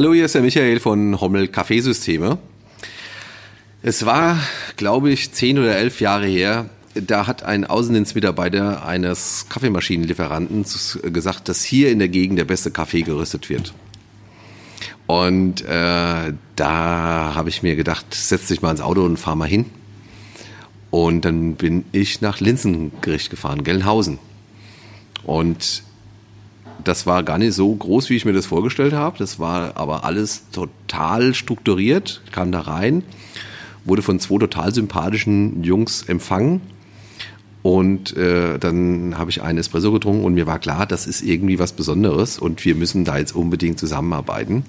Hallo, hier ist der Michael von Hommel Kaffeesysteme. Es war, glaube ich, zehn oder elf Jahre her, da hat ein Außendienstmitarbeiter eines Kaffeemaschinenlieferanten gesagt, dass hier in der Gegend der beste Kaffee gerüstet wird. Und äh, da habe ich mir gedacht, setz dich mal ins Auto und fahr mal hin. Und dann bin ich nach Linsengericht gefahren, Gelnhausen. Und das war gar nicht so groß, wie ich mir das vorgestellt habe. Das war aber alles total strukturiert. Ich kam da rein, wurde von zwei total sympathischen Jungs empfangen. Und äh, dann habe ich einen Espresso getrunken und mir war klar, das ist irgendwie was Besonderes und wir müssen da jetzt unbedingt zusammenarbeiten.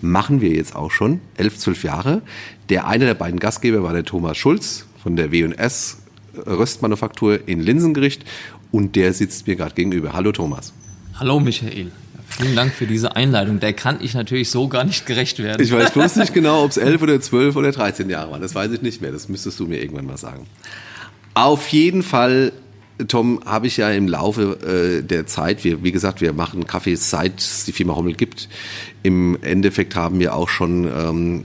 Machen wir jetzt auch schon, elf, zwölf Jahre. Der eine der beiden Gastgeber war der Thomas Schulz von der W&S Röstmanufaktur in Linsengericht und der sitzt mir gerade gegenüber. Hallo Thomas. Hallo Michael. Vielen Dank für diese Einleitung. Der kann ich natürlich so gar nicht gerecht werden. Ich weiß bloß nicht genau, ob es elf oder zwölf oder dreizehn Jahre waren. Das weiß ich nicht mehr. Das müsstest du mir irgendwann mal sagen. Auf jeden Fall, Tom, habe ich ja im Laufe äh, der Zeit, wir, wie gesagt, wir machen Kaffee seit es die Firma Hommel gibt. Im Endeffekt haben wir auch schon ähm,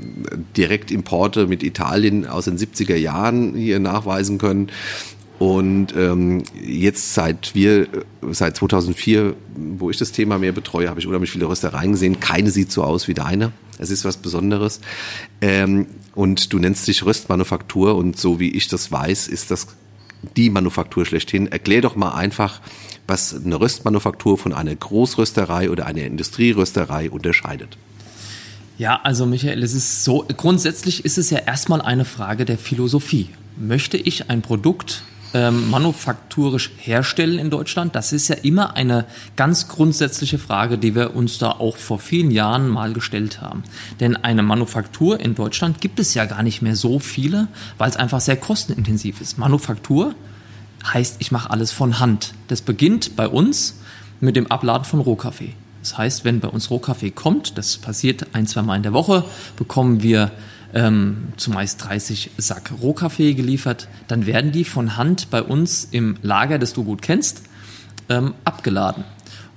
direkt Importe mit Italien aus den 70er Jahren hier nachweisen können. Und ähm, jetzt seit wir, seit 2004, wo ich das Thema mehr betreue, habe ich unheimlich viele Röstereien gesehen. Keine sieht so aus wie deine. Es ist was Besonderes. Ähm, und du nennst dich Röstmanufaktur und so wie ich das weiß, ist das die Manufaktur schlechthin. Erklär doch mal einfach, was eine Röstmanufaktur von einer Großrösterei oder einer Industrierösterei unterscheidet. Ja, also Michael, es ist so, grundsätzlich ist es ja erstmal eine Frage der Philosophie. Möchte ich ein Produkt ähm, manufakturisch herstellen in Deutschland? Das ist ja immer eine ganz grundsätzliche Frage, die wir uns da auch vor vielen Jahren mal gestellt haben. Denn eine Manufaktur in Deutschland gibt es ja gar nicht mehr so viele, weil es einfach sehr kostenintensiv ist. Manufaktur heißt, ich mache alles von Hand. Das beginnt bei uns mit dem Abladen von Rohkaffee. Das heißt, wenn bei uns Rohkaffee kommt, das passiert ein, zwei Mal in der Woche, bekommen wir ähm, zumeist 30 Sack Rohkaffee geliefert. Dann werden die von Hand bei uns im Lager, das du gut kennst, ähm, abgeladen.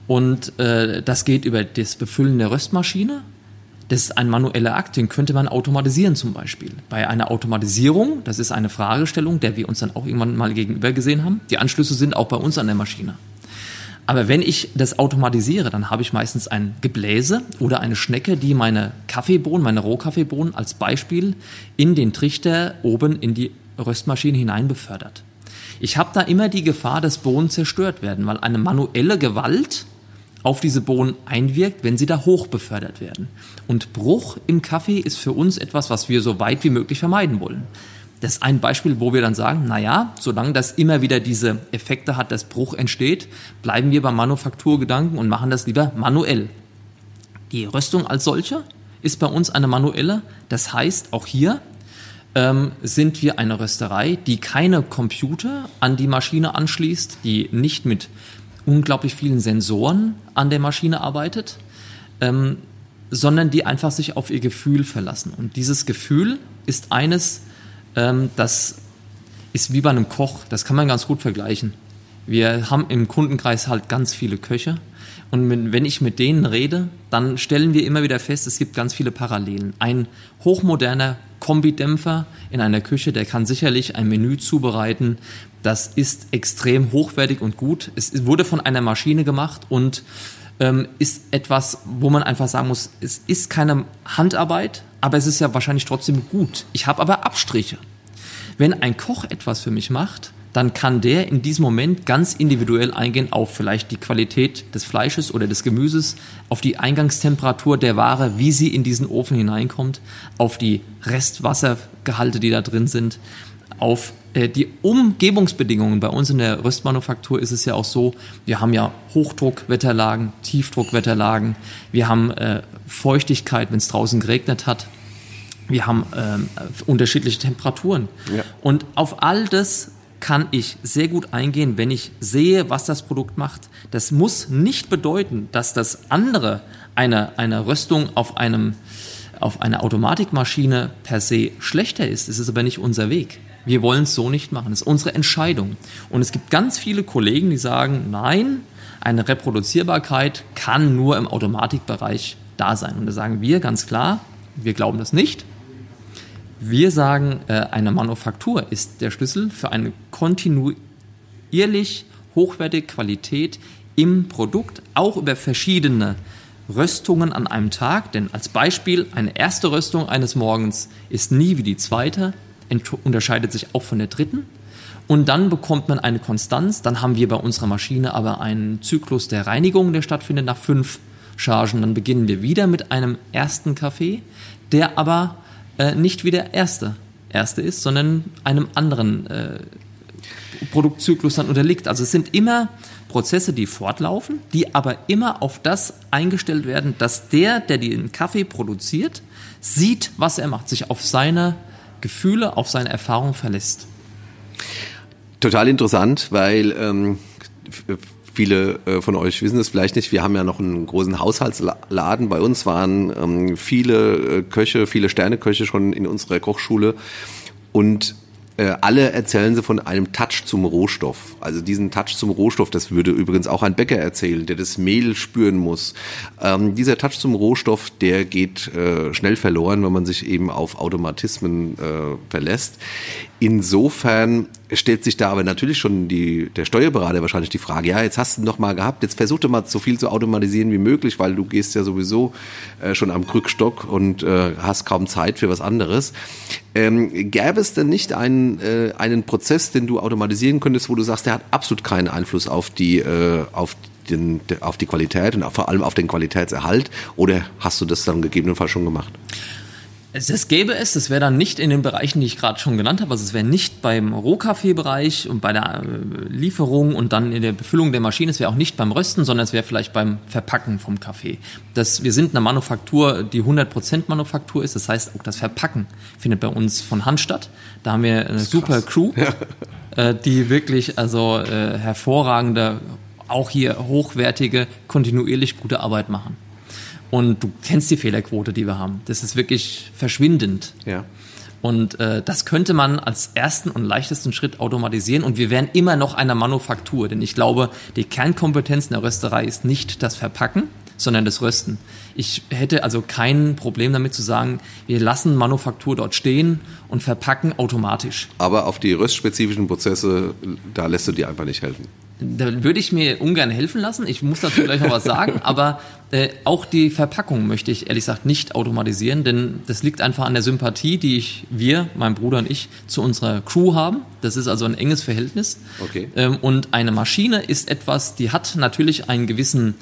Und äh, das geht über das Befüllen der Röstmaschine. Das ist ein manueller Akt, den könnte man automatisieren zum Beispiel. Bei einer Automatisierung, das ist eine Fragestellung, der wir uns dann auch irgendwann mal gegenüber gesehen haben. Die Anschlüsse sind auch bei uns an der Maschine. Aber wenn ich das automatisiere, dann habe ich meistens ein Gebläse oder eine Schnecke, die meine Kaffeebohnen, meine Rohkaffeebohnen als Beispiel in den Trichter oben in die Röstmaschine hinein befördert. Ich habe da immer die Gefahr, dass Bohnen zerstört werden, weil eine manuelle Gewalt auf diese Bohnen einwirkt, wenn sie da hoch befördert werden. Und Bruch im Kaffee ist für uns etwas, was wir so weit wie möglich vermeiden wollen. Das ist ein Beispiel, wo wir dann sagen, na ja, solange das immer wieder diese Effekte hat, dass Bruch entsteht, bleiben wir beim Manufakturgedanken und machen das lieber manuell. Die Röstung als solche ist bei uns eine manuelle. Das heißt, auch hier ähm, sind wir eine Rösterei, die keine Computer an die Maschine anschließt, die nicht mit unglaublich vielen Sensoren an der Maschine arbeitet, ähm, sondern die einfach sich auf ihr Gefühl verlassen. Und dieses Gefühl ist eines, ähm, das ist wie bei einem Koch, das kann man ganz gut vergleichen. Wir haben im Kundenkreis halt ganz viele Köche und wenn ich mit denen rede, dann stellen wir immer wieder fest, es gibt ganz viele Parallelen. Ein hochmoderner Kombidämpfer in einer Küche, der kann sicherlich ein Menü zubereiten. Das ist extrem hochwertig und gut. Es wurde von einer Maschine gemacht und ähm, ist etwas, wo man einfach sagen muss, es ist keine Handarbeit, aber es ist ja wahrscheinlich trotzdem gut. Ich habe aber Abstriche. Wenn ein Koch etwas für mich macht, dann kann der in diesem Moment ganz individuell eingehen auf vielleicht die Qualität des Fleisches oder des Gemüses, auf die Eingangstemperatur der Ware, wie sie in diesen Ofen hineinkommt, auf die Restwassergehalte, die da drin sind, auf äh, die Umgebungsbedingungen. Bei uns in der Röstmanufaktur ist es ja auch so, wir haben ja Hochdruckwetterlagen, Tiefdruckwetterlagen, wir haben äh, Feuchtigkeit, wenn es draußen geregnet hat, wir haben ähm, unterschiedliche Temperaturen. Ja. Und auf all das kann ich sehr gut eingehen, wenn ich sehe, was das Produkt macht. Das muss nicht bedeuten, dass das andere eine, eine Röstung auf einem auf einer Automatikmaschine per se schlechter ist. Es ist aber nicht unser Weg. Wir wollen es so nicht machen. Das ist unsere Entscheidung. Und es gibt ganz viele Kollegen, die sagen, nein, eine Reproduzierbarkeit kann nur im Automatikbereich da sein. Und da sagen wir ganz klar, wir glauben das nicht. Wir sagen, äh, eine Manufaktur ist der Schlüssel für eine kontinuierlich hochwertige Qualität im Produkt, auch über verschiedene Röstungen an einem Tag. Denn als Beispiel, eine erste Röstung eines Morgens ist nie wie die zweite, unterscheidet sich auch von der dritten. Und dann bekommt man eine Konstanz. Dann haben wir bei unserer Maschine aber einen Zyklus der Reinigung, der stattfindet nach fünf Chargen. Dann beginnen wir wieder mit einem ersten Kaffee, der aber äh, nicht wie der erste, erste ist, sondern einem anderen äh, Produktzyklus dann unterliegt. Also es sind immer Prozesse, die fortlaufen, die aber immer auf das eingestellt werden, dass der, der den Kaffee produziert, sieht, was er macht, sich auf seine Gefühle, auf seine Erfahrung verlässt. Total interessant, weil ähm, viele äh, von euch wissen es vielleicht nicht. Wir haben ja noch einen großen Haushaltsladen. Bei uns waren ähm, viele äh, Köche, viele Sterneköche schon in unserer Kochschule. Und äh, alle erzählen sie von einem Touch zum Rohstoff. Also diesen Touch zum Rohstoff, das würde übrigens auch ein Bäcker erzählen, der das Mehl spüren muss. Ähm, dieser Touch zum Rohstoff, der geht äh, schnell verloren, wenn man sich eben auf Automatismen äh, verlässt. Insofern stellt sich da aber natürlich schon die, der Steuerberater wahrscheinlich die Frage, ja, jetzt hast du noch mal gehabt, jetzt versuch doch mal so viel zu automatisieren wie möglich, weil du gehst ja sowieso äh, schon am Krückstock und äh, hast kaum Zeit für was anderes. Ähm, gäbe es denn nicht einen, äh, einen Prozess, den du automatisieren könntest, wo du sagst, der hat absolut keinen Einfluss auf die, äh, auf den, auf die Qualität und vor allem auf den Qualitätserhalt? Oder hast du das dann gegebenenfalls schon gemacht? Es, gäbe es, das wäre dann nicht in den Bereichen, die ich gerade schon genannt habe. Also es wäre nicht beim Rohkaffeebereich und bei der äh, Lieferung und dann in der Befüllung der Maschine. Es wäre auch nicht beim Rösten, sondern es wäre vielleicht beim Verpacken vom Kaffee. Das, wir sind eine Manufaktur, die 100% Manufaktur ist. Das heißt, auch das Verpacken findet bei uns von Hand statt. Da haben wir eine super Crew, ja. äh, die wirklich also äh, hervorragende, auch hier hochwertige, kontinuierlich gute Arbeit machen. Und du kennst die Fehlerquote, die wir haben. Das ist wirklich verschwindend. Ja. Und äh, das könnte man als ersten und leichtesten Schritt automatisieren. Und wir wären immer noch einer Manufaktur. Denn ich glaube, die Kernkompetenz in der Rösterei ist nicht das Verpacken, sondern das Rösten. Ich hätte also kein Problem damit zu sagen, wir lassen Manufaktur dort stehen und verpacken automatisch. Aber auf die röstspezifischen Prozesse, da lässt du dir einfach nicht helfen da würde ich mir ungern helfen lassen. Ich muss dazu gleich noch was sagen, aber äh, auch die Verpackung möchte ich ehrlich gesagt nicht automatisieren, denn das liegt einfach an der Sympathie, die ich, wir, mein Bruder und ich, zu unserer Crew haben. Das ist also ein enges Verhältnis. Okay. Ähm, und eine Maschine ist etwas, die hat natürlich einen gewissen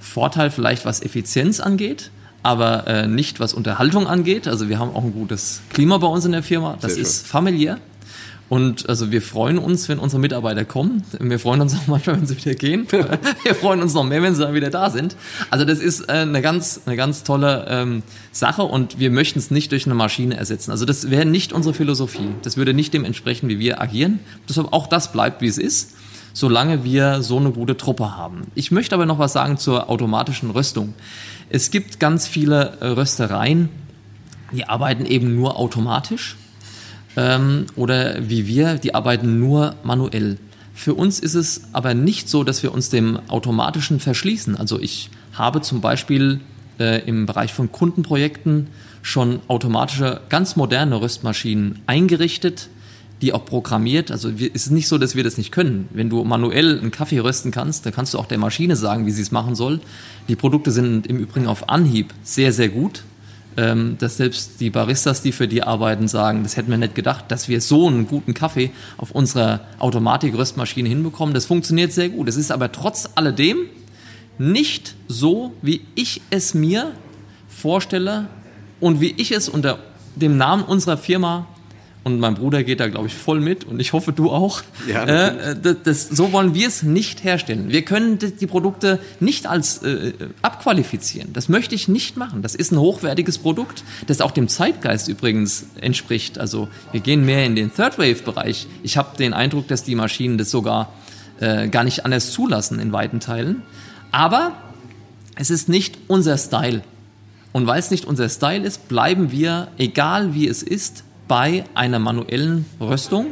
Vorteil, vielleicht was Effizienz angeht aber äh, nicht was Unterhaltung angeht. Also wir haben auch ein gutes Klima bei uns in der Firma. Das ist familiär. Und also wir freuen uns, wenn unsere Mitarbeiter kommen. Wir freuen uns auch manchmal, wenn sie wieder gehen. wir freuen uns noch mehr, wenn sie dann wieder da sind. Also das ist äh, eine ganz, eine ganz tolle ähm, Sache und wir möchten es nicht durch eine Maschine ersetzen. Also das wäre nicht unsere Philosophie. Das würde nicht dem entsprechen, wie wir agieren. Deshalb auch das bleibt, wie es ist, solange wir so eine gute Truppe haben. Ich möchte aber noch was sagen zur automatischen Röstung. Es gibt ganz viele äh, Röstereien, die arbeiten eben nur automatisch ähm, oder wie wir, die arbeiten nur manuell. Für uns ist es aber nicht so, dass wir uns dem Automatischen verschließen. Also ich habe zum Beispiel äh, im Bereich von Kundenprojekten schon automatische, ganz moderne Röstmaschinen eingerichtet, die auch programmiert. Also wir, es ist nicht so, dass wir das nicht können. Wenn du manuell einen Kaffee rösten kannst, dann kannst du auch der Maschine sagen, wie sie es machen soll. Die Produkte sind im Übrigen auf Anhieb sehr, sehr gut dass selbst die Baristas, die für die arbeiten, sagen, das hätten wir nicht gedacht, dass wir so einen guten Kaffee auf unserer Automatik-Röstmaschine hinbekommen. Das funktioniert sehr gut. Es ist aber trotz alledem nicht so, wie ich es mir vorstelle und wie ich es unter dem Namen unserer Firma und mein Bruder geht da, glaube ich, voll mit und ich hoffe, du auch. Ja, äh, das, das, so wollen wir es nicht herstellen. Wir können die Produkte nicht als äh, abqualifizieren. Das möchte ich nicht machen. Das ist ein hochwertiges Produkt, das auch dem Zeitgeist übrigens entspricht. Also wir gehen mehr in den Third Wave-Bereich. Ich habe den Eindruck, dass die Maschinen das sogar äh, gar nicht anders zulassen in weiten Teilen. Aber es ist nicht unser Style. Und weil es nicht unser Style ist, bleiben wir, egal wie es ist, bei einer manuellen Röstung,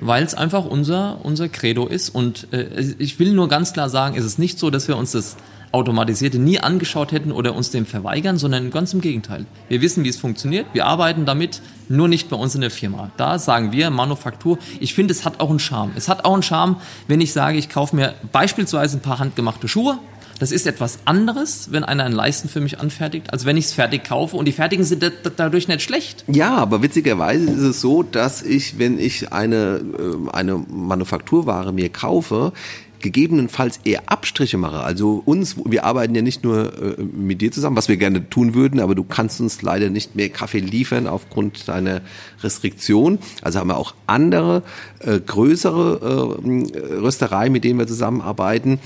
weil es einfach unser, unser Credo ist. Und äh, ich will nur ganz klar sagen, es ist nicht so, dass wir uns das automatisierte nie angeschaut hätten oder uns dem verweigern, sondern ganz im Gegenteil. Wir wissen, wie es funktioniert. Wir arbeiten damit, nur nicht bei uns in der Firma. Da sagen wir Manufaktur. Ich finde, es hat auch einen Charme. Es hat auch einen Charme, wenn ich sage, ich kaufe mir beispielsweise ein paar handgemachte Schuhe. Das ist etwas anderes, wenn einer einen Leisten für mich anfertigt, als wenn ich es fertig kaufe und die fertigen sind dadurch nicht schlecht. Ja, aber witzigerweise ist es so, dass ich, wenn ich eine, äh, eine Manufakturware mir kaufe, gegebenenfalls eher Abstriche mache. Also uns, wir arbeiten ja nicht nur äh, mit dir zusammen, was wir gerne tun würden, aber du kannst uns leider nicht mehr Kaffee liefern aufgrund deiner Restriktion. Also haben wir auch andere, äh, größere äh, Röstereien, mit denen wir zusammenarbeiten.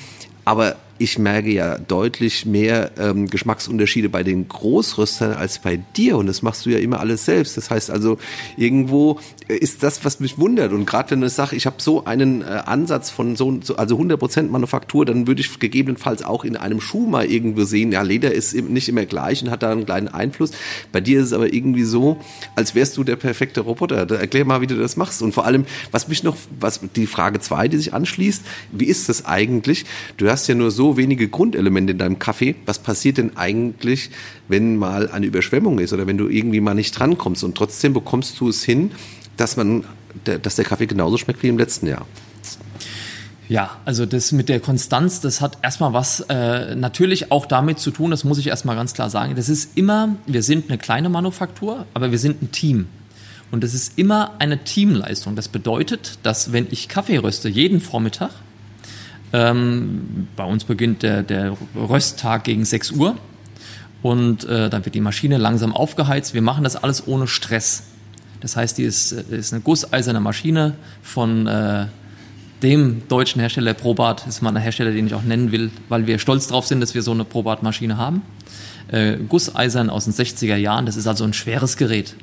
Aber ich merke ja deutlich mehr ähm, Geschmacksunterschiede bei den Großröstern als bei dir und das machst du ja immer alles selbst. Das heißt also, irgendwo ist das, was mich wundert und gerade wenn du sagst, ich habe so einen äh, Ansatz von so, also 100% Manufaktur, dann würde ich gegebenenfalls auch in einem Schuh mal irgendwo sehen, ja, Leder ist nicht immer gleich und hat da einen kleinen Einfluss. Bei dir ist es aber irgendwie so, als wärst du der perfekte Roboter. Da erklär mal, wie du das machst und vor allem, was mich noch, was die Frage zwei, die sich anschließt, wie ist das eigentlich? Du hast ja nur so wenige Grundelemente in deinem Kaffee. Was passiert denn eigentlich, wenn mal eine Überschwemmung ist oder wenn du irgendwie mal nicht drankommst und trotzdem bekommst du es hin, dass man, dass der Kaffee genauso schmeckt wie im letzten Jahr? Ja, also das mit der Konstanz, das hat erstmal was äh, natürlich auch damit zu tun, das muss ich erstmal ganz klar sagen. Das ist immer, wir sind eine kleine Manufaktur, aber wir sind ein Team. Und das ist immer eine Teamleistung. Das bedeutet, dass wenn ich Kaffee röste, jeden Vormittag, ähm, bei uns beginnt der, der Rösttag gegen 6 Uhr und äh, dann wird die Maschine langsam aufgeheizt. Wir machen das alles ohne Stress. Das heißt, die ist, äh, ist eine gusseiserne Maschine von äh, dem deutschen Hersteller Probat. Das ist mal ein Hersteller, den ich auch nennen will, weil wir stolz drauf sind, dass wir so eine Probat-Maschine haben. Äh, gusseisern aus den 60er Jahren. Das ist also ein schweres Gerät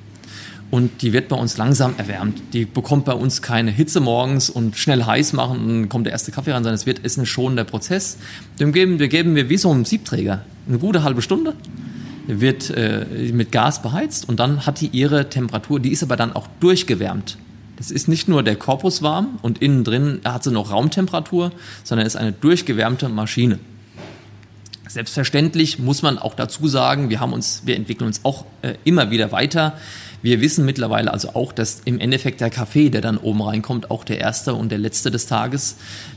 und die wird bei uns langsam erwärmt. Die bekommt bei uns keine Hitze morgens und schnell heiß machen und dann kommt der erste Kaffee rein, sondern es wird, ist ein schonender Prozess. Dem geben, wir geben wir wie so einem Siebträger eine gute halbe Stunde. Wird äh, mit Gas beheizt und dann hat die ihre Temperatur, die ist aber dann auch durchgewärmt. Das ist nicht nur der Korpus warm und innen drin hat sie noch Raumtemperatur, sondern ist eine durchgewärmte Maschine. Selbstverständlich muss man auch dazu sagen, wir haben uns, wir entwickeln uns auch äh, immer wieder weiter. Wir wissen mittlerweile also auch, dass im Endeffekt der Kaffee, der dann oben reinkommt, auch der erste und der letzte des Tages,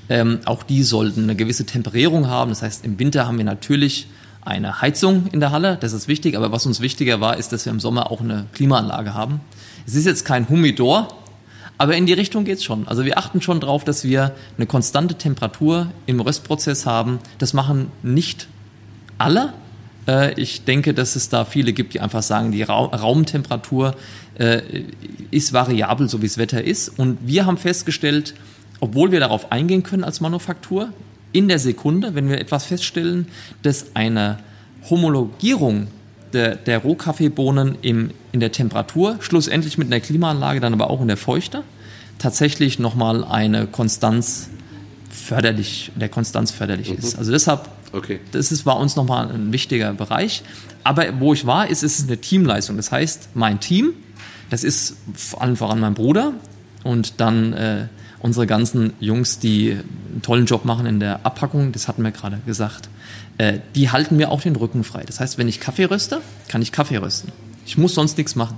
ähm, auch die sollten eine gewisse Temperierung haben. Das heißt, im Winter haben wir natürlich eine Heizung in der Halle, das ist wichtig, aber was uns wichtiger war, ist, dass wir im Sommer auch eine Klimaanlage haben. Es ist jetzt kein Humidor, aber in die Richtung geht's schon. Also wir achten schon darauf, dass wir eine konstante Temperatur im Röstprozess haben. Das machen nicht alle, ich denke, dass es da viele gibt, die einfach sagen, die Raumtemperatur äh, ist variabel, so wie das Wetter ist. Und wir haben festgestellt, obwohl wir darauf eingehen können als Manufaktur, in der Sekunde, wenn wir etwas feststellen, dass eine Homologierung der, der Rohkaffeebohnen im, in der Temperatur, schlussendlich mit einer Klimaanlage, dann aber auch in der Feuchte, tatsächlich nochmal eine Konstanz förderlich, der Konstanz förderlich mhm. ist. Also deshalb Okay. Das ist, war uns nochmal ein wichtiger Bereich. Aber wo ich war, ist es eine Teamleistung. Das heißt, mein Team, das ist vor allem voran mein Bruder und dann äh, unsere ganzen Jungs, die einen tollen Job machen in der Abpackung, das hatten wir gerade gesagt, äh, die halten mir auch den Rücken frei. Das heißt, wenn ich Kaffee röste, kann ich Kaffee rösten. Ich muss sonst nichts machen.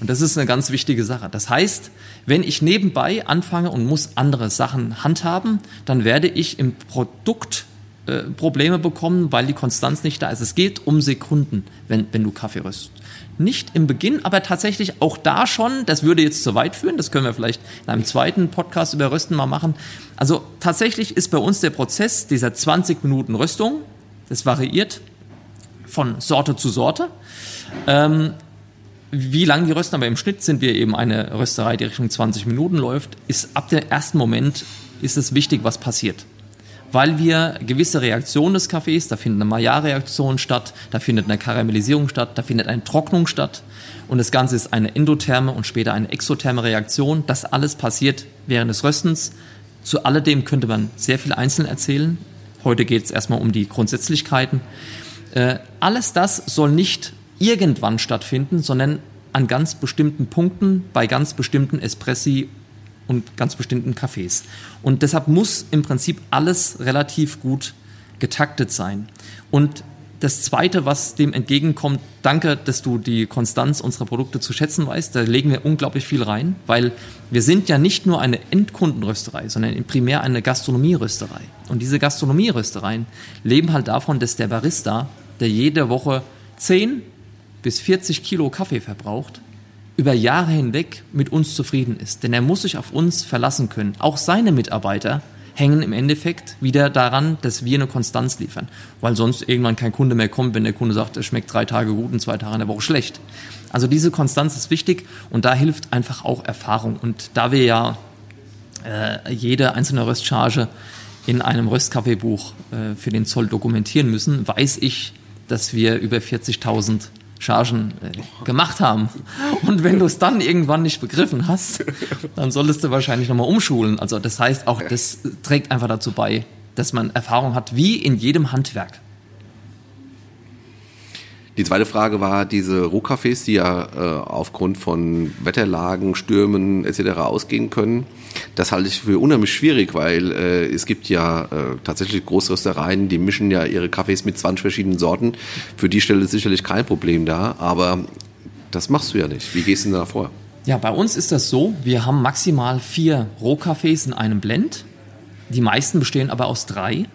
Und das ist eine ganz wichtige Sache. Das heißt, wenn ich nebenbei anfange und muss andere Sachen handhaben, dann werde ich im Produkt äh, Probleme bekommen, weil die Konstanz nicht da ist. Es geht um Sekunden, wenn, wenn du Kaffee röstest. Nicht im Beginn, aber tatsächlich auch da schon, das würde jetzt zu weit führen, das können wir vielleicht in einem zweiten Podcast über Rösten mal machen. Also tatsächlich ist bei uns der Prozess dieser 20 Minuten Röstung, das variiert von Sorte zu Sorte. Ähm, wie lange die rösten, aber im Schnitt sind wir eben eine Rösterei, die Richtung 20 Minuten läuft, ist ab dem ersten Moment ist es wichtig, was passiert weil wir gewisse Reaktionen des Kaffees, da findet eine Maillard-Reaktion statt, da findet eine Karamellisierung statt, da findet eine Trocknung statt und das Ganze ist eine endotherme und später eine exotherme Reaktion. Das alles passiert während des Röstens. Zu alledem könnte man sehr viel einzeln erzählen. Heute geht es erstmal um die Grundsätzlichkeiten. Äh, alles das soll nicht irgendwann stattfinden, sondern an ganz bestimmten Punkten bei ganz bestimmten Espressi und ganz bestimmten Cafés. Und deshalb muss im Prinzip alles relativ gut getaktet sein. Und das Zweite, was dem entgegenkommt, danke, dass du die Konstanz unserer Produkte zu schätzen weißt. Da legen wir unglaublich viel rein, weil wir sind ja nicht nur eine Endkundenrösterei, sondern primär eine Gastronomierösterei. Und diese Gastronomieröstereien leben halt davon, dass der Barista, der jede Woche 10 bis 40 Kilo Kaffee verbraucht, über Jahre hinweg mit uns zufrieden ist. Denn er muss sich auf uns verlassen können. Auch seine Mitarbeiter hängen im Endeffekt wieder daran, dass wir eine Konstanz liefern. Weil sonst irgendwann kein Kunde mehr kommt, wenn der Kunde sagt, es schmeckt drei Tage gut und zwei Tage in der Woche schlecht. Also diese Konstanz ist wichtig und da hilft einfach auch Erfahrung. Und da wir ja äh, jede einzelne Röstcharge in einem Röstkaffeebuch äh, für den Zoll dokumentieren müssen, weiß ich, dass wir über 40.000 Chargen äh, gemacht haben. Und wenn du es dann irgendwann nicht begriffen hast, dann solltest du wahrscheinlich nochmal umschulen. Also das heißt, auch das trägt einfach dazu bei, dass man Erfahrung hat, wie in jedem Handwerk. Die zweite Frage war diese Rohkaffees, die ja äh, aufgrund von Wetterlagen, Stürmen etc. ausgehen können. Das halte ich für unheimlich schwierig, weil äh, es gibt ja äh, tatsächlich Großröstereien, die mischen ja ihre Kaffees mit 20 verschiedenen Sorten. Für die Stelle ist sicherlich kein Problem da, aber das machst du ja nicht. Wie gehst du denn da vor? Ja, bei uns ist das so, wir haben maximal vier Rohkaffees in einem Blend. Die meisten bestehen aber aus drei.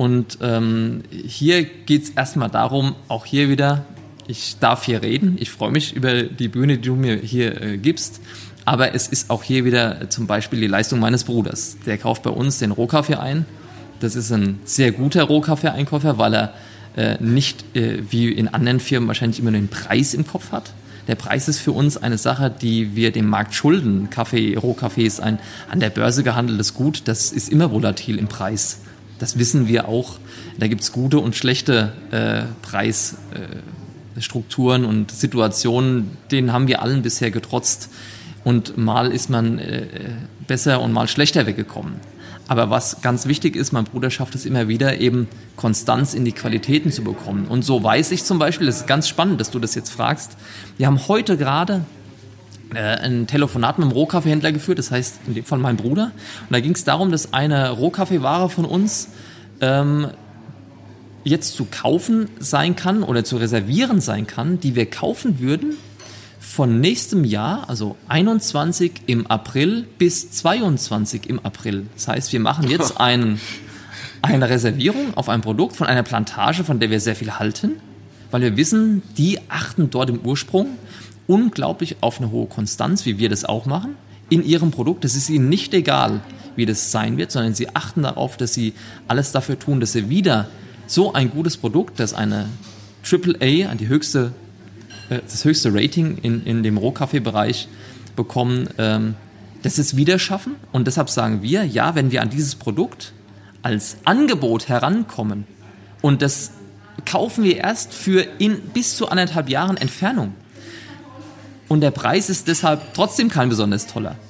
Und ähm, hier geht es erstmal darum, auch hier wieder, ich darf hier reden. Ich freue mich über die Bühne, die du mir hier äh, gibst. Aber es ist auch hier wieder zum Beispiel die Leistung meines Bruders. Der kauft bei uns den Rohkaffee ein. Das ist ein sehr guter Rohkaffee-Einkäufer, weil er äh, nicht äh, wie in anderen Firmen wahrscheinlich immer den Preis im Kopf hat. Der Preis ist für uns eine Sache, die wir dem Markt schulden. Kaffee, Rohkaffee ist ein an der Börse gehandeltes Gut. Das ist immer volatil im Preis. Das wissen wir auch. Da gibt es gute und schlechte äh, Preisstrukturen äh, und Situationen. Denen haben wir allen bisher getrotzt. Und mal ist man äh, besser und mal schlechter weggekommen. Aber was ganz wichtig ist, mein Bruder schafft es immer wieder, eben Konstanz in die Qualitäten zu bekommen. Und so weiß ich zum Beispiel, das ist ganz spannend, dass du das jetzt fragst. Wir haben heute gerade ein Telefonat mit einem Rohkaffeehändler geführt, das heißt in dem Fall mein Bruder. Und da ging es darum, dass eine Rohkaffeeware von uns ähm, jetzt zu kaufen sein kann oder zu reservieren sein kann, die wir kaufen würden von nächstem Jahr, also 21 im April bis 22 im April. Das heißt, wir machen jetzt einen, eine Reservierung auf ein Produkt von einer Plantage, von der wir sehr viel halten, weil wir wissen, die achten dort im Ursprung unglaublich auf eine hohe Konstanz, wie wir das auch machen, in ihrem Produkt. Es ist ihnen nicht egal, wie das sein wird, sondern sie achten darauf, dass sie alles dafür tun, dass sie wieder so ein gutes Produkt, das eine AAA, die höchste, äh, das höchste Rating in, in dem Rohkaffeebereich bekommen, ähm, dass sie es wieder schaffen. Und deshalb sagen wir, ja, wenn wir an dieses Produkt als Angebot herankommen und das kaufen wir erst für in bis zu anderthalb Jahren Entfernung, und der Preis ist deshalb trotzdem kein besonders toller.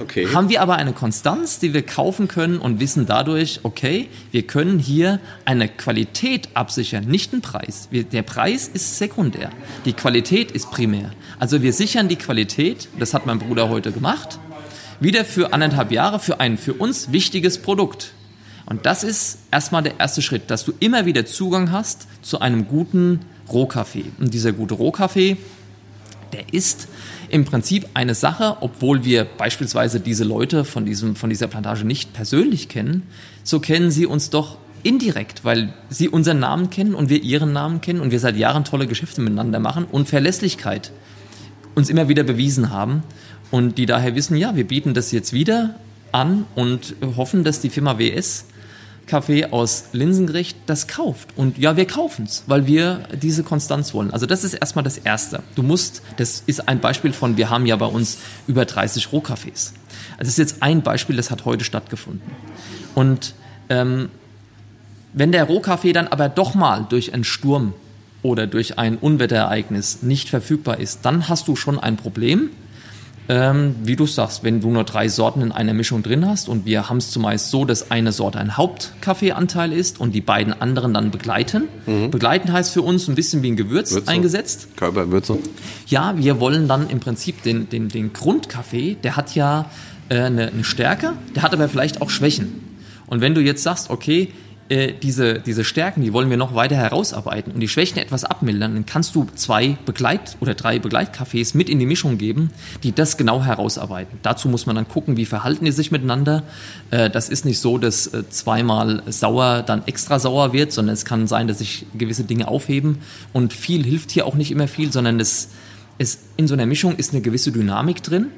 Okay. Haben wir aber eine Konstanz, die wir kaufen können und wissen dadurch, okay, wir können hier eine Qualität absichern, nicht einen Preis. Wir, der Preis ist sekundär, die Qualität ist primär. Also wir sichern die Qualität, das hat mein Bruder heute gemacht, wieder für anderthalb Jahre für ein für uns wichtiges Produkt. Und das ist erstmal der erste Schritt, dass du immer wieder Zugang hast zu einem guten Rohkaffee. Und dieser gute Rohkaffee, der ist im Prinzip eine Sache, obwohl wir beispielsweise diese Leute von, diesem, von dieser Plantage nicht persönlich kennen, so kennen sie uns doch indirekt, weil sie unseren Namen kennen und wir ihren Namen kennen und wir seit Jahren tolle Geschäfte miteinander machen und Verlässlichkeit uns immer wieder bewiesen haben und die daher wissen, ja, wir bieten das jetzt wieder an und hoffen, dass die Firma WS Kaffee aus Linsengericht das kauft. Und ja, wir kaufen es, weil wir diese Konstanz wollen. Also das ist erstmal das Erste. Du musst, das ist ein Beispiel von, wir haben ja bei uns über 30 Rohkaffees. Also das ist jetzt ein Beispiel, das hat heute stattgefunden. Und ähm, wenn der Rohkaffee dann aber doch mal durch einen Sturm oder durch ein Unwetterereignis nicht verfügbar ist, dann hast du schon ein Problem ähm, wie du sagst, wenn du nur drei Sorten in einer Mischung drin hast und wir haben es zumeist so, dass eine Sorte ein Hauptkaffeeanteil ist und die beiden anderen dann begleiten. Mhm. Begleiten heißt für uns ein bisschen wie ein Gewürz Würze. eingesetzt. Körperwürze. Ja, wir wollen dann im Prinzip den, den, den Grundkaffee, der hat ja äh, eine, eine Stärke, der hat aber vielleicht auch Schwächen. Und wenn du jetzt sagst, okay, äh, diese, diese Stärken, die wollen wir noch weiter herausarbeiten und die Schwächen etwas abmildern, dann kannst du zwei Begleit- oder drei Begleitkaffees mit in die Mischung geben, die das genau herausarbeiten. Dazu muss man dann gucken, wie verhalten die sich miteinander. Äh, das ist nicht so, dass äh, zweimal sauer dann extra sauer wird, sondern es kann sein, dass sich gewisse Dinge aufheben und viel hilft hier auch nicht immer viel, sondern es, es in so einer Mischung ist eine gewisse Dynamik drin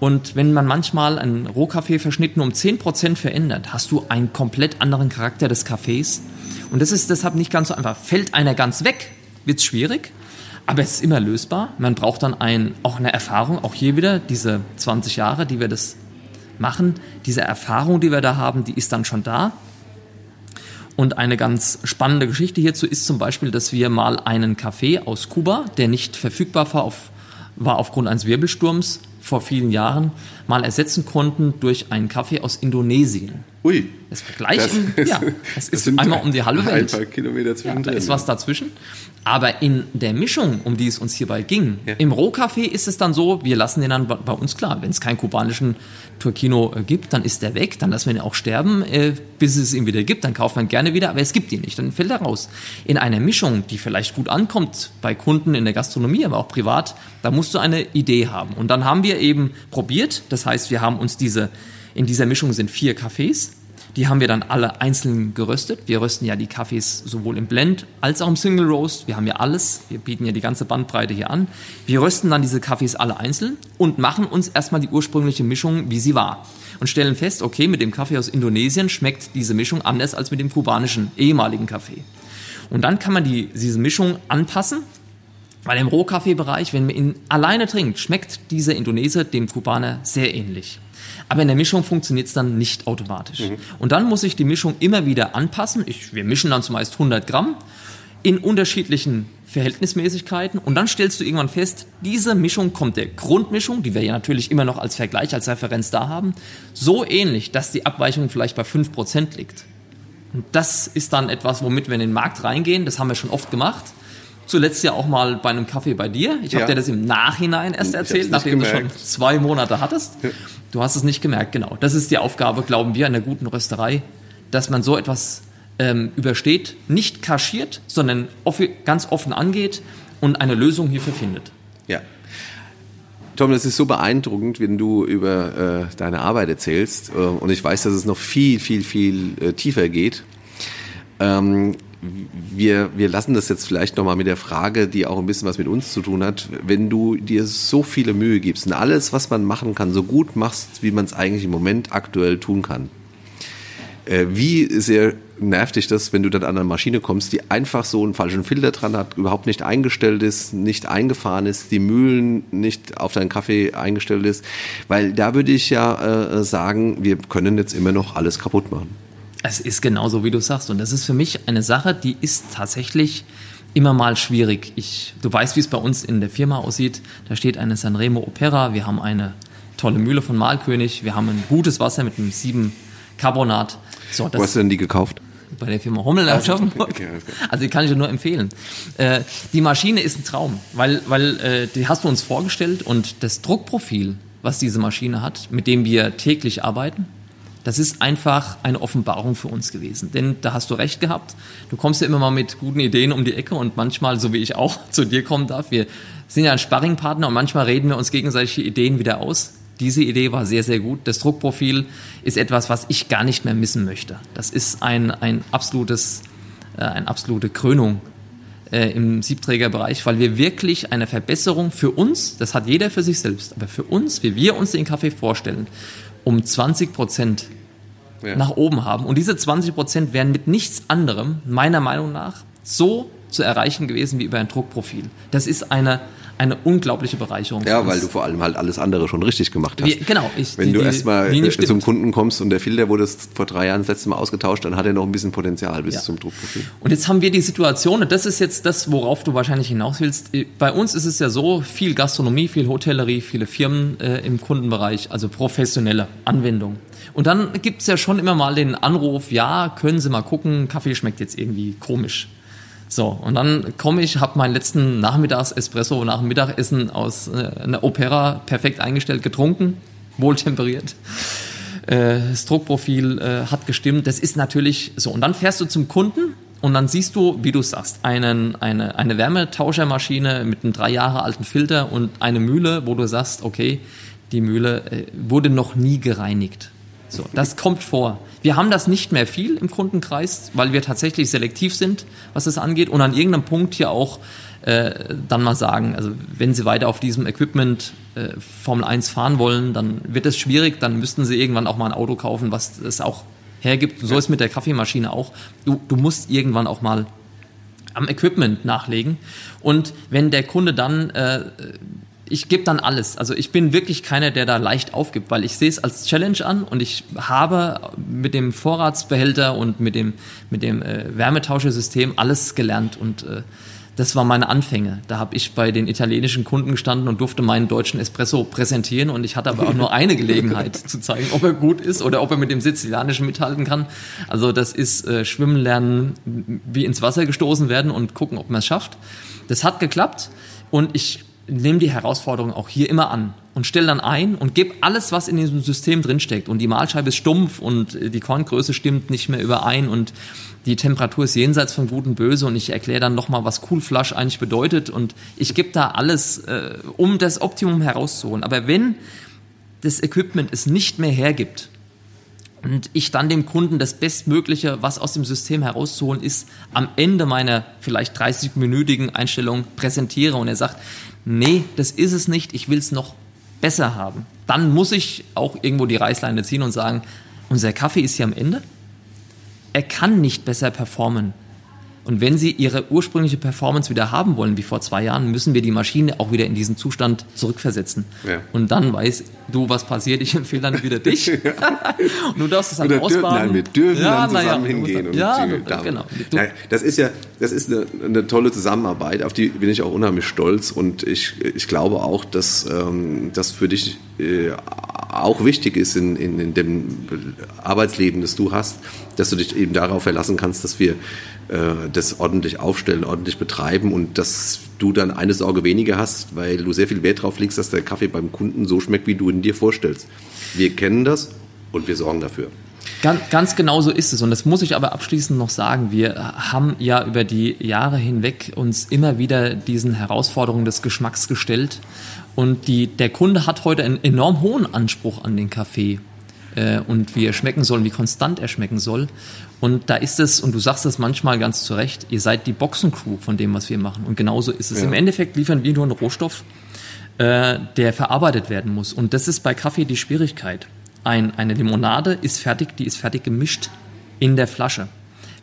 und wenn man manchmal einen Rohkaffee verschnitten um 10% verändert, hast du einen komplett anderen Charakter des Kaffees. Und das ist deshalb nicht ganz so einfach. Fällt einer ganz weg, wird es schwierig, aber es ist immer lösbar. Man braucht dann ein, auch eine Erfahrung, auch hier wieder diese 20 Jahre, die wir das machen. Diese Erfahrung, die wir da haben, die ist dann schon da. Und eine ganz spannende Geschichte hierzu ist zum Beispiel, dass wir mal einen Kaffee aus Kuba, der nicht verfügbar war, auf, war aufgrund eines Wirbelsturms, vor vielen Jahren mal ersetzen konnten durch einen Kaffee aus Indonesien. Ui. Das Vergleich, das, im, ja, das ist das einmal um die halbe Welt. Ein paar Kilometer zwischendrin. Ja, da ist was dazwischen. Aber in der Mischung, um die es uns hierbei ging, ja. im Rohkaffee ist es dann so, wir lassen den dann bei uns klar. Wenn es keinen kubanischen Turkino äh, gibt, dann ist der weg, dann lassen wir ihn auch sterben, äh, bis es ihn wieder gibt, dann kauft man gerne wieder, aber es gibt ihn nicht, dann fällt er raus. In einer Mischung, die vielleicht gut ankommt bei Kunden in der Gastronomie, aber auch privat, da musst du eine Idee haben. Und dann haben wir eben probiert, das heißt, wir haben uns diese, in dieser Mischung sind vier Kaffees, die haben wir dann alle einzeln geröstet. Wir rösten ja die Kaffees sowohl im Blend als auch im Single Roast. Wir haben ja alles. Wir bieten ja die ganze Bandbreite hier an. Wir rösten dann diese Kaffees alle einzeln und machen uns erstmal die ursprüngliche Mischung, wie sie war. Und stellen fest, okay, mit dem Kaffee aus Indonesien schmeckt diese Mischung anders als mit dem kubanischen ehemaligen Kaffee. Und dann kann man die, diese Mischung anpassen weil im Rohkaffeebereich, wenn man ihn alleine trinkt, schmeckt dieser Indonesier dem Kubaner sehr ähnlich. Aber in der Mischung funktioniert es dann nicht automatisch. Mhm. Und dann muss ich die Mischung immer wieder anpassen. Ich, wir mischen dann zumeist 100 Gramm in unterschiedlichen Verhältnismäßigkeiten und dann stellst du irgendwann fest, diese Mischung kommt der Grundmischung, die wir ja natürlich immer noch als Vergleich, als Referenz da haben, so ähnlich, dass die Abweichung vielleicht bei 5% liegt. Und das ist dann etwas, womit wir in den Markt reingehen, das haben wir schon oft gemacht. Zuletzt ja auch mal bei einem Kaffee bei dir. Ich habe dir das im Nachhinein erst erzählt, nachdem gemerkt. du schon zwei Monate hattest. Ja. Du hast es nicht gemerkt, genau. Das ist die Aufgabe, glauben wir, einer guten Rösterei, dass man so etwas ähm, übersteht, nicht kaschiert, sondern off ganz offen angeht und eine Lösung hierfür findet. Ja. Tom, das ist so beeindruckend, wenn du über äh, deine Arbeit erzählst. Äh, und ich weiß, dass es noch viel, viel, viel äh, tiefer geht. Ähm, wir, wir lassen das jetzt vielleicht nochmal mit der Frage, die auch ein bisschen was mit uns zu tun hat. Wenn du dir so viele Mühe gibst und alles, was man machen kann, so gut machst, wie man es eigentlich im Moment aktuell tun kann, äh, wie sehr nervt dich das, wenn du dann an eine Maschine kommst, die einfach so einen falschen Filter dran hat, überhaupt nicht eingestellt ist, nicht eingefahren ist, die Mühlen nicht auf deinen Kaffee eingestellt ist? Weil da würde ich ja äh, sagen, wir können jetzt immer noch alles kaputt machen. Es ist genauso, wie du sagst. Und das ist für mich eine Sache, die ist tatsächlich immer mal schwierig. Ich, du weißt, wie es bei uns in der Firma aussieht. Da steht eine Sanremo Opera. Wir haben eine tolle Mühle von Malkönig. Wir haben ein gutes Wasser mit einem 7 Carbonat. So, Wo hast du denn die gekauft? Bei der Firma Hommel also, okay, okay. also die kann ich dir nur empfehlen. Äh, die Maschine ist ein Traum, weil, weil äh, die hast du uns vorgestellt und das Druckprofil, was diese Maschine hat, mit dem wir täglich arbeiten, das ist einfach eine Offenbarung für uns gewesen. Denn da hast du recht gehabt. Du kommst ja immer mal mit guten Ideen um die Ecke und manchmal, so wie ich auch, zu dir kommen darf. Wir sind ja ein Sparringpartner und manchmal reden wir uns gegenseitige Ideen wieder aus. Diese Idee war sehr, sehr gut. Das Druckprofil ist etwas, was ich gar nicht mehr missen möchte. Das ist ein, ein absolutes, äh, eine absolute Krönung äh, im Siebträgerbereich, weil wir wirklich eine Verbesserung für uns, das hat jeder für sich selbst, aber für uns, wie wir uns den Kaffee vorstellen, um 20 Prozent ja. nach oben haben. Und diese 20 Prozent wären mit nichts anderem, meiner Meinung nach, so zu erreichen gewesen wie über ein Druckprofil. Das ist eine, eine unglaubliche Bereicherung. Ja, weil du vor allem halt alles andere schon richtig gemacht hast. Wie, genau. Ich, Wenn die, du erstmal äh, zum Kunden kommst und der Filter wurde vor drei Jahren das letzte Mal ausgetauscht, dann hat er noch ein bisschen Potenzial bis ja. zum Druckprofil. Und jetzt haben wir die Situation, und das ist jetzt das, worauf du wahrscheinlich hinaus willst. Bei uns ist es ja so, viel Gastronomie, viel Hotellerie, viele Firmen äh, im Kundenbereich, also professionelle Anwendung. Und dann gibt es ja schon immer mal den Anruf, ja, können Sie mal gucken, Kaffee schmeckt jetzt irgendwie komisch. So, und dann komme ich, habe meinen letzten Nachmittags-Espresso nach dem Mittagessen aus äh, einer Opera perfekt eingestellt getrunken, wohltemperiert. äh, das Druckprofil äh, hat gestimmt. Das ist natürlich so. Und dann fährst du zum Kunden und dann siehst du, wie du sagst, einen, eine, eine Wärmetauschermaschine mit einem drei Jahre alten Filter und eine Mühle, wo du sagst, okay, die Mühle äh, wurde noch nie gereinigt. So, das kommt vor. Wir haben das nicht mehr viel im Kundenkreis, weil wir tatsächlich selektiv sind, was das angeht und an irgendeinem Punkt hier auch äh, dann mal sagen, also wenn Sie weiter auf diesem Equipment äh, Formel 1 fahren wollen, dann wird es schwierig, dann müssten Sie irgendwann auch mal ein Auto kaufen, was es auch hergibt. So ist mit der Kaffeemaschine auch. Du, du musst irgendwann auch mal am Equipment nachlegen. Und wenn der Kunde dann äh, ich gebe dann alles. Also ich bin wirklich keiner, der da leicht aufgibt, weil ich sehe es als Challenge an und ich habe mit dem Vorratsbehälter und mit dem, mit dem äh, Wärmetauschersystem alles gelernt und äh, das war meine Anfänge. Da habe ich bei den italienischen Kunden gestanden und durfte meinen deutschen Espresso präsentieren und ich hatte aber auch nur eine Gelegenheit zu zeigen, ob er gut ist oder ob er mit dem Sizilianischen mithalten kann. Also das ist äh, Schwimmen lernen, wie ins Wasser gestoßen werden und gucken, ob man es schafft. Das hat geklappt und ich nehme die Herausforderung auch hier immer an und stelle dann ein und gebe alles, was in diesem System drinsteckt. Und die Mahlscheibe ist stumpf und die Korngröße stimmt nicht mehr überein und die Temperatur ist jenseits von Gut und Böse und ich erkläre dann nochmal, was Cool Flush eigentlich bedeutet und ich gebe da alles, äh, um das Optimum herauszuholen. Aber wenn das Equipment es nicht mehr hergibt, und ich dann dem Kunden das Bestmögliche, was aus dem System herauszuholen ist, am Ende meiner vielleicht 30-minütigen Einstellung präsentiere und er sagt, nee, das ist es nicht, ich will es noch besser haben. Dann muss ich auch irgendwo die Reißleine ziehen und sagen, unser Kaffee ist hier am Ende. Er kann nicht besser performen. Und wenn Sie Ihre ursprüngliche Performance wieder haben wollen, wie vor zwei Jahren, müssen wir die Maschine auch wieder in diesen Zustand zurückversetzen. Ja. Und dann weißt du, was passiert. Ich empfehle dann wieder dich. und du darfst es dann Oder ausbaden. Nein, wir dürfen ja, dann zusammen ja, hingehen. und ja, genau. Ja, das ist ja, das ist eine, eine, tolle Zusammenarbeit, auf die bin ich auch unheimlich stolz. Und ich, ich glaube auch, dass ähm, das für dich äh, auch wichtig ist in, in, in dem Arbeitsleben, das du hast, dass du dich eben darauf verlassen kannst, dass wir äh, das ordentlich aufstellen, ordentlich betreiben und dass du dann eine Sorge weniger hast, weil du sehr viel Wert darauf legst, dass der Kaffee beim Kunden so schmeckt, wie du ihn dir vorstellst. Wir kennen das und wir sorgen dafür. Ganz, ganz genau so ist es. Und das muss ich aber abschließend noch sagen. Wir haben ja über die Jahre hinweg uns immer wieder diesen Herausforderungen des Geschmacks gestellt. Und die, der Kunde hat heute einen enorm hohen Anspruch an den Kaffee äh, und wie er schmecken soll, wie konstant er schmecken soll. Und da ist es, und du sagst es manchmal ganz zu Recht, ihr seid die Boxencrew von dem, was wir machen. Und genauso ist es. Ja. Im Endeffekt liefern wir nur einen Rohstoff, äh, der verarbeitet werden muss. Und das ist bei Kaffee die Schwierigkeit. Ein, eine Limonade ist fertig, die ist fertig gemischt in der Flasche.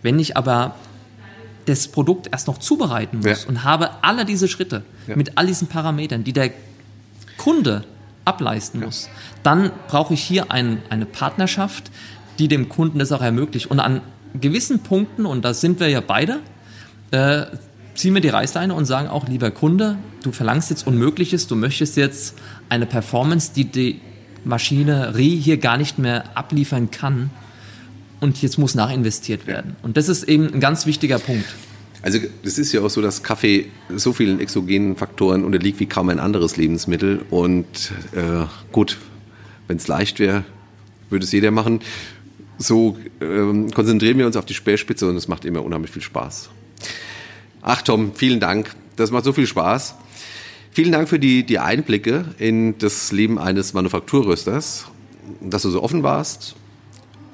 Wenn ich aber das Produkt erst noch zubereiten muss ja. und habe alle diese Schritte ja. mit all diesen Parametern, die der Kunde ableisten muss, dann brauche ich hier ein, eine Partnerschaft, die dem Kunden das auch ermöglicht. Und an gewissen Punkten, und da sind wir ja beide, äh, ziehen wir die Reißleine und sagen auch, lieber Kunde, du verlangst jetzt Unmögliches, du möchtest jetzt eine Performance, die die Maschinerie hier gar nicht mehr abliefern kann. Und jetzt muss nachinvestiert werden. Und das ist eben ein ganz wichtiger Punkt. Also es ist ja auch so, dass Kaffee so vielen exogenen Faktoren unterliegt wie kaum ein anderes Lebensmittel. Und äh, gut, wenn es leicht wäre, würde es jeder machen so ähm, konzentrieren wir uns auf die Speerspitze und es macht immer unheimlich viel Spaß. Ach Tom, vielen Dank. Das macht so viel Spaß. Vielen Dank für die, die Einblicke in das Leben eines Manufakturrösters, dass du so offen warst.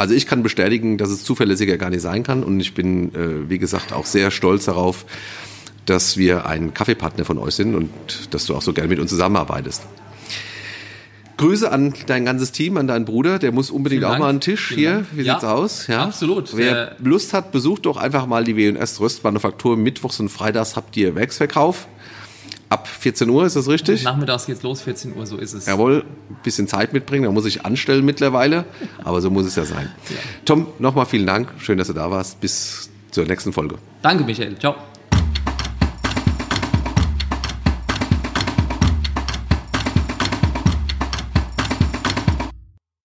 Also ich kann bestätigen, dass es zuverlässiger gar nicht sein kann und ich bin, äh, wie gesagt, auch sehr stolz darauf, dass wir ein Kaffeepartner von euch sind und dass du auch so gerne mit uns zusammenarbeitest. Grüße an dein ganzes Team, an deinen Bruder. Der muss unbedingt auch mal einen Tisch Vielen hier. Dank. Wie ja, sieht's aus? Ja, absolut. Wer Lust hat, besucht doch einfach mal die W&S Röstmanufaktur. Mittwochs und Freitags habt ihr Werksverkauf. Ab 14 Uhr, ist das richtig? Nachmittags geht's los, 14 Uhr, so ist es. Jawohl, ein bisschen Zeit mitbringen, da muss ich anstellen mittlerweile, aber so muss es ja sein. Ja. Tom, nochmal vielen Dank, schön, dass du da warst. Bis zur nächsten Folge. Danke, Michael. Ciao.